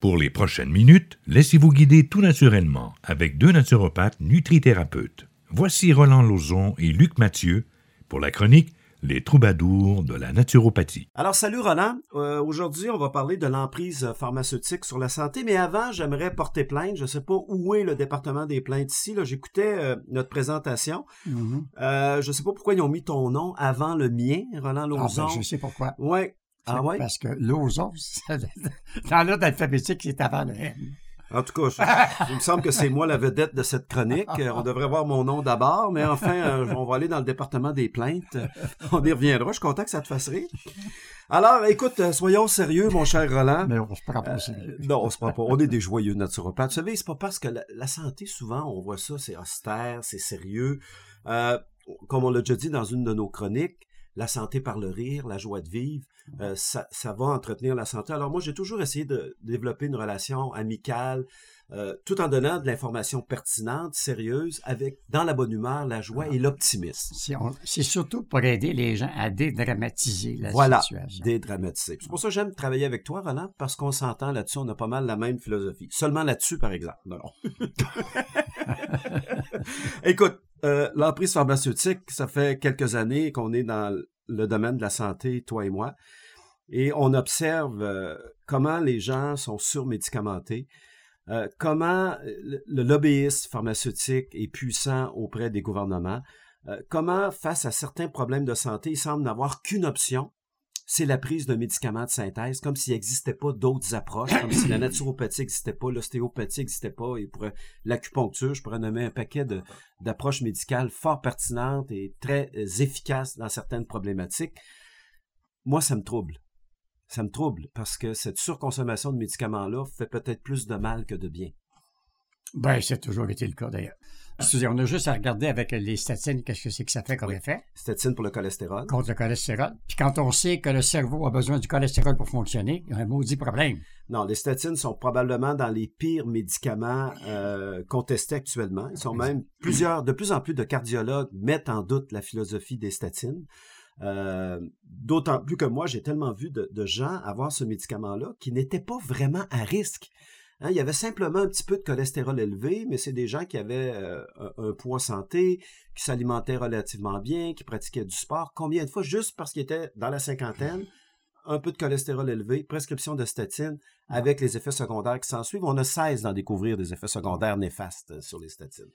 Pour les prochaines minutes, laissez-vous guider tout naturellement avec deux naturopathes nutrithérapeutes. Voici Roland Lauzon et Luc Mathieu pour la chronique Les troubadours de la naturopathie. Alors salut Roland, Euh, aujourd'hui on va parler de l'emprise pharmaceutique sur la santé, mais avant j'aimerais porter plainte. Je ne sais pas où est le département des plaintes ici. Là, j'écoutais euh, notre présentation. Mhm. Euh, je ne sais pas pourquoi ils ont mis ton nom avant le mien, Roland Ah, Lauzon. ben, je sais pourquoi. Ouais. Ah ouais? Parce que l'ozon, ça- dans l'ordre alphabétique, c'est avant le N. En tout cas, je- il me semble que c'est moi la vedette de cette chronique. Euh, On devrait voir mon nom d'abord, mais enfin, euh, on va aller dans le département des plaintes. On y reviendra. Je suis content que ça te fasse rire. Alors, écoute, euh, soyons sérieux, mon cher Roland. Mais on se prend pas sérieux. Non, on se prend pas. On est des joyeux naturopathes. Vous savez, c'est pas parce que la, la santé, souvent, on voit ça, c'est austère, c'est sérieux. Euh, comme on l'a déjà dit dans une de nos chroniques, la santé par le rire, la joie de vivre, euh, ça, ça va entretenir la santé. Alors moi, j'ai toujours essayé de développer une relation amicale, euh, tout en donnant de l'information pertinente, sérieuse, avec dans la bonne humeur, la joie et l'optimisme. C'est surtout pour aider les gens à dédramatiser la Voilà, situation. dédramatiser. C'est pour ça que j'aime travailler avec toi, Roland, parce qu'on s'entend là-dessus, on a pas mal la même philosophie. Seulement là-dessus, par exemple. Non, non. Écoute, euh, l'emprise pharmaceutique, ça fait quelques années qu'on est dans le domaine de la santé, toi et moi, et on observe euh, comment les gens sont surmédicamentés, euh, comment le, lobbyisme pharmaceutique est puissant auprès des gouvernements, comment, face à certains problèmes de santé, il semble n'avoir qu'une option, c'est la prise de médicaments de synthèse, comme s'il n'existait pas d'autres approches, comme si la naturopathie n'existait pas, l'ostéopathie n'existait pas, et pourrait, l'acupuncture, je pourrais nommer un paquet d'approches médicales fort pertinentes et très euh, efficaces dans certaines problématiques. Moi, ça me trouble. Ça me trouble parce que cette surconsommation de médicaments-là fait peut-être plus de mal que de bien. Ben, c'est toujours été le cas d'ailleurs. Excusez, on a juste à regarder avec les statines qu'est-ce que c'est que ça fait comme Oui. effet Stétine pour le cholestérol. contre le cholestérol. Puis quand on sait que le cerveau a besoin du cholestérol pour fonctionner, il y a un maudit problème. Non, les statines sont probablement dans les pires médicaments euh, contestés actuellement. Ils sont même plusieurs, de plus en plus de cardiologues mettent en doute la philosophie des statines. Euh, D'autant plus que moi, j'ai tellement vu de, de gens avoir ce médicament-là qui n'étaient pas vraiment à risque. Hein, il y avait simplement un petit peu de cholestérol élevé, mais c'est des gens qui avaient euh, un, un poids santé, qui s'alimentaient relativement bien, qui pratiquaient du sport. Combien de fois, juste parce qu'ils étaient dans la cinquantaine, un peu de cholestérol élevé, prescription de statine, avec les effets secondaires qui s'en suivent. On a 16 d'en découvrir des effets secondaires néfastes euh, sur les statines.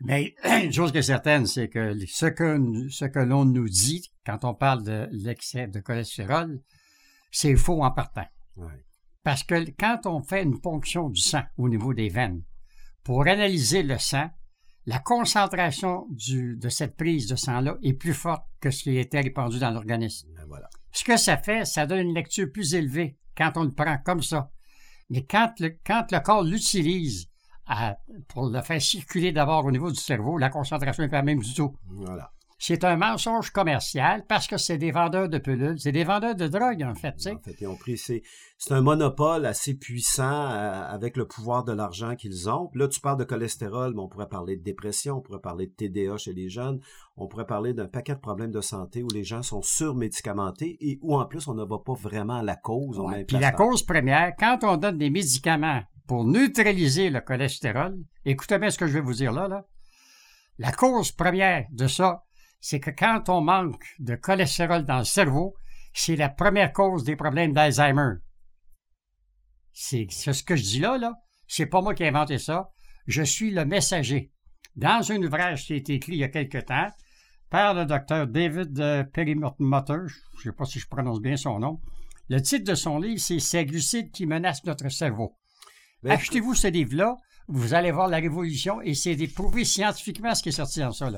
Mais une chose qui est certaine, c'est que ce que, ce que l'on nous dit quand on parle de l'excès de cholestérol, c'est faux en partant. Ouais. Parce que quand on fait une ponction du sang au niveau des veines, pour analyser le sang, la concentration du- de cette prise de sang-là est plus forte que ce qui était répandu dans l'organisme. Ben voilà. Ce que ça fait, ça donne une lecture plus élevée quand on le prend comme ça. Mais quand le, quand le corps l'utilise pour le faire circuler d'abord au niveau du cerveau, la concentration n'est pas la même du tout. Voilà. C'est un mensonge commercial parce que c'est des vendeurs de pilules, c'est des vendeurs de drogue en fait. En fait, ils ont pris, c'est, c'est un monopole assez puissant euh, avec le pouvoir de l'argent qu'ils ont. Là, tu parles de cholestérol, mais on pourrait parler de dépression, on pourrait parler de TDA chez les jeunes, on pourrait parler d'un paquet de problèmes de santé où les gens sont surmédicamentés et où en plus on ne va pas vraiment à la cause. on Ouais. Puis la cause première, quand on donne des médicaments pour neutraliser le cholestérol, écoutez bien ce que je vais vous dire là, là. La cause première de ça, c'est que quand on manque de cholestérol dans le cerveau, c'est la première cause des problèmes d'Alzheimer. C'est ce que je dis là, là. C'est pas moi qui ai inventé ça. Je suis le messager. Dans un ouvrage qui a été écrit il y a quelque temps par le docteur David euh, Perrymotter, je ne sais pas si je prononce bien son nom, le titre de son livre, c'est Ces glucides qui menacent notre cerveau. Achetez-vous ce livre-là, vous allez voir la révolution et c'est prouvé scientifiquement ce qui est sorti dans ça.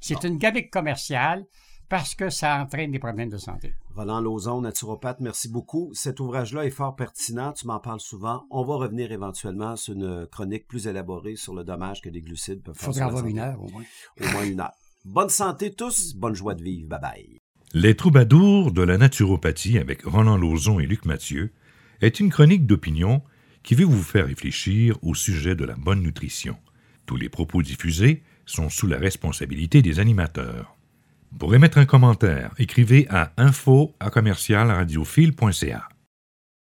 C'est une gamique commerciale parce que ça entraîne des problèmes de santé. Roland Lauzon, naturopathe, merci beaucoup. Cet ouvrage-là est fort pertinent, tu m'en parles souvent. On va revenir éventuellement sur une chronique plus élaborée sur le dommage que les glucides peuvent Il faire faudra sur la avoir santé. une heure au moins. Au moins une heure. Bonne santé tous, bonne joie de vivre. Bye bye. Les troubadours de la naturopathie avec Roland Lauzon et Luc Mathieu est une chronique d'opinion qui veut vous faire réfléchir au sujet de la bonne nutrition. Tous les propos diffusés sont sous la responsabilité des animateurs. Pour émettre un commentaire, écrivez à info.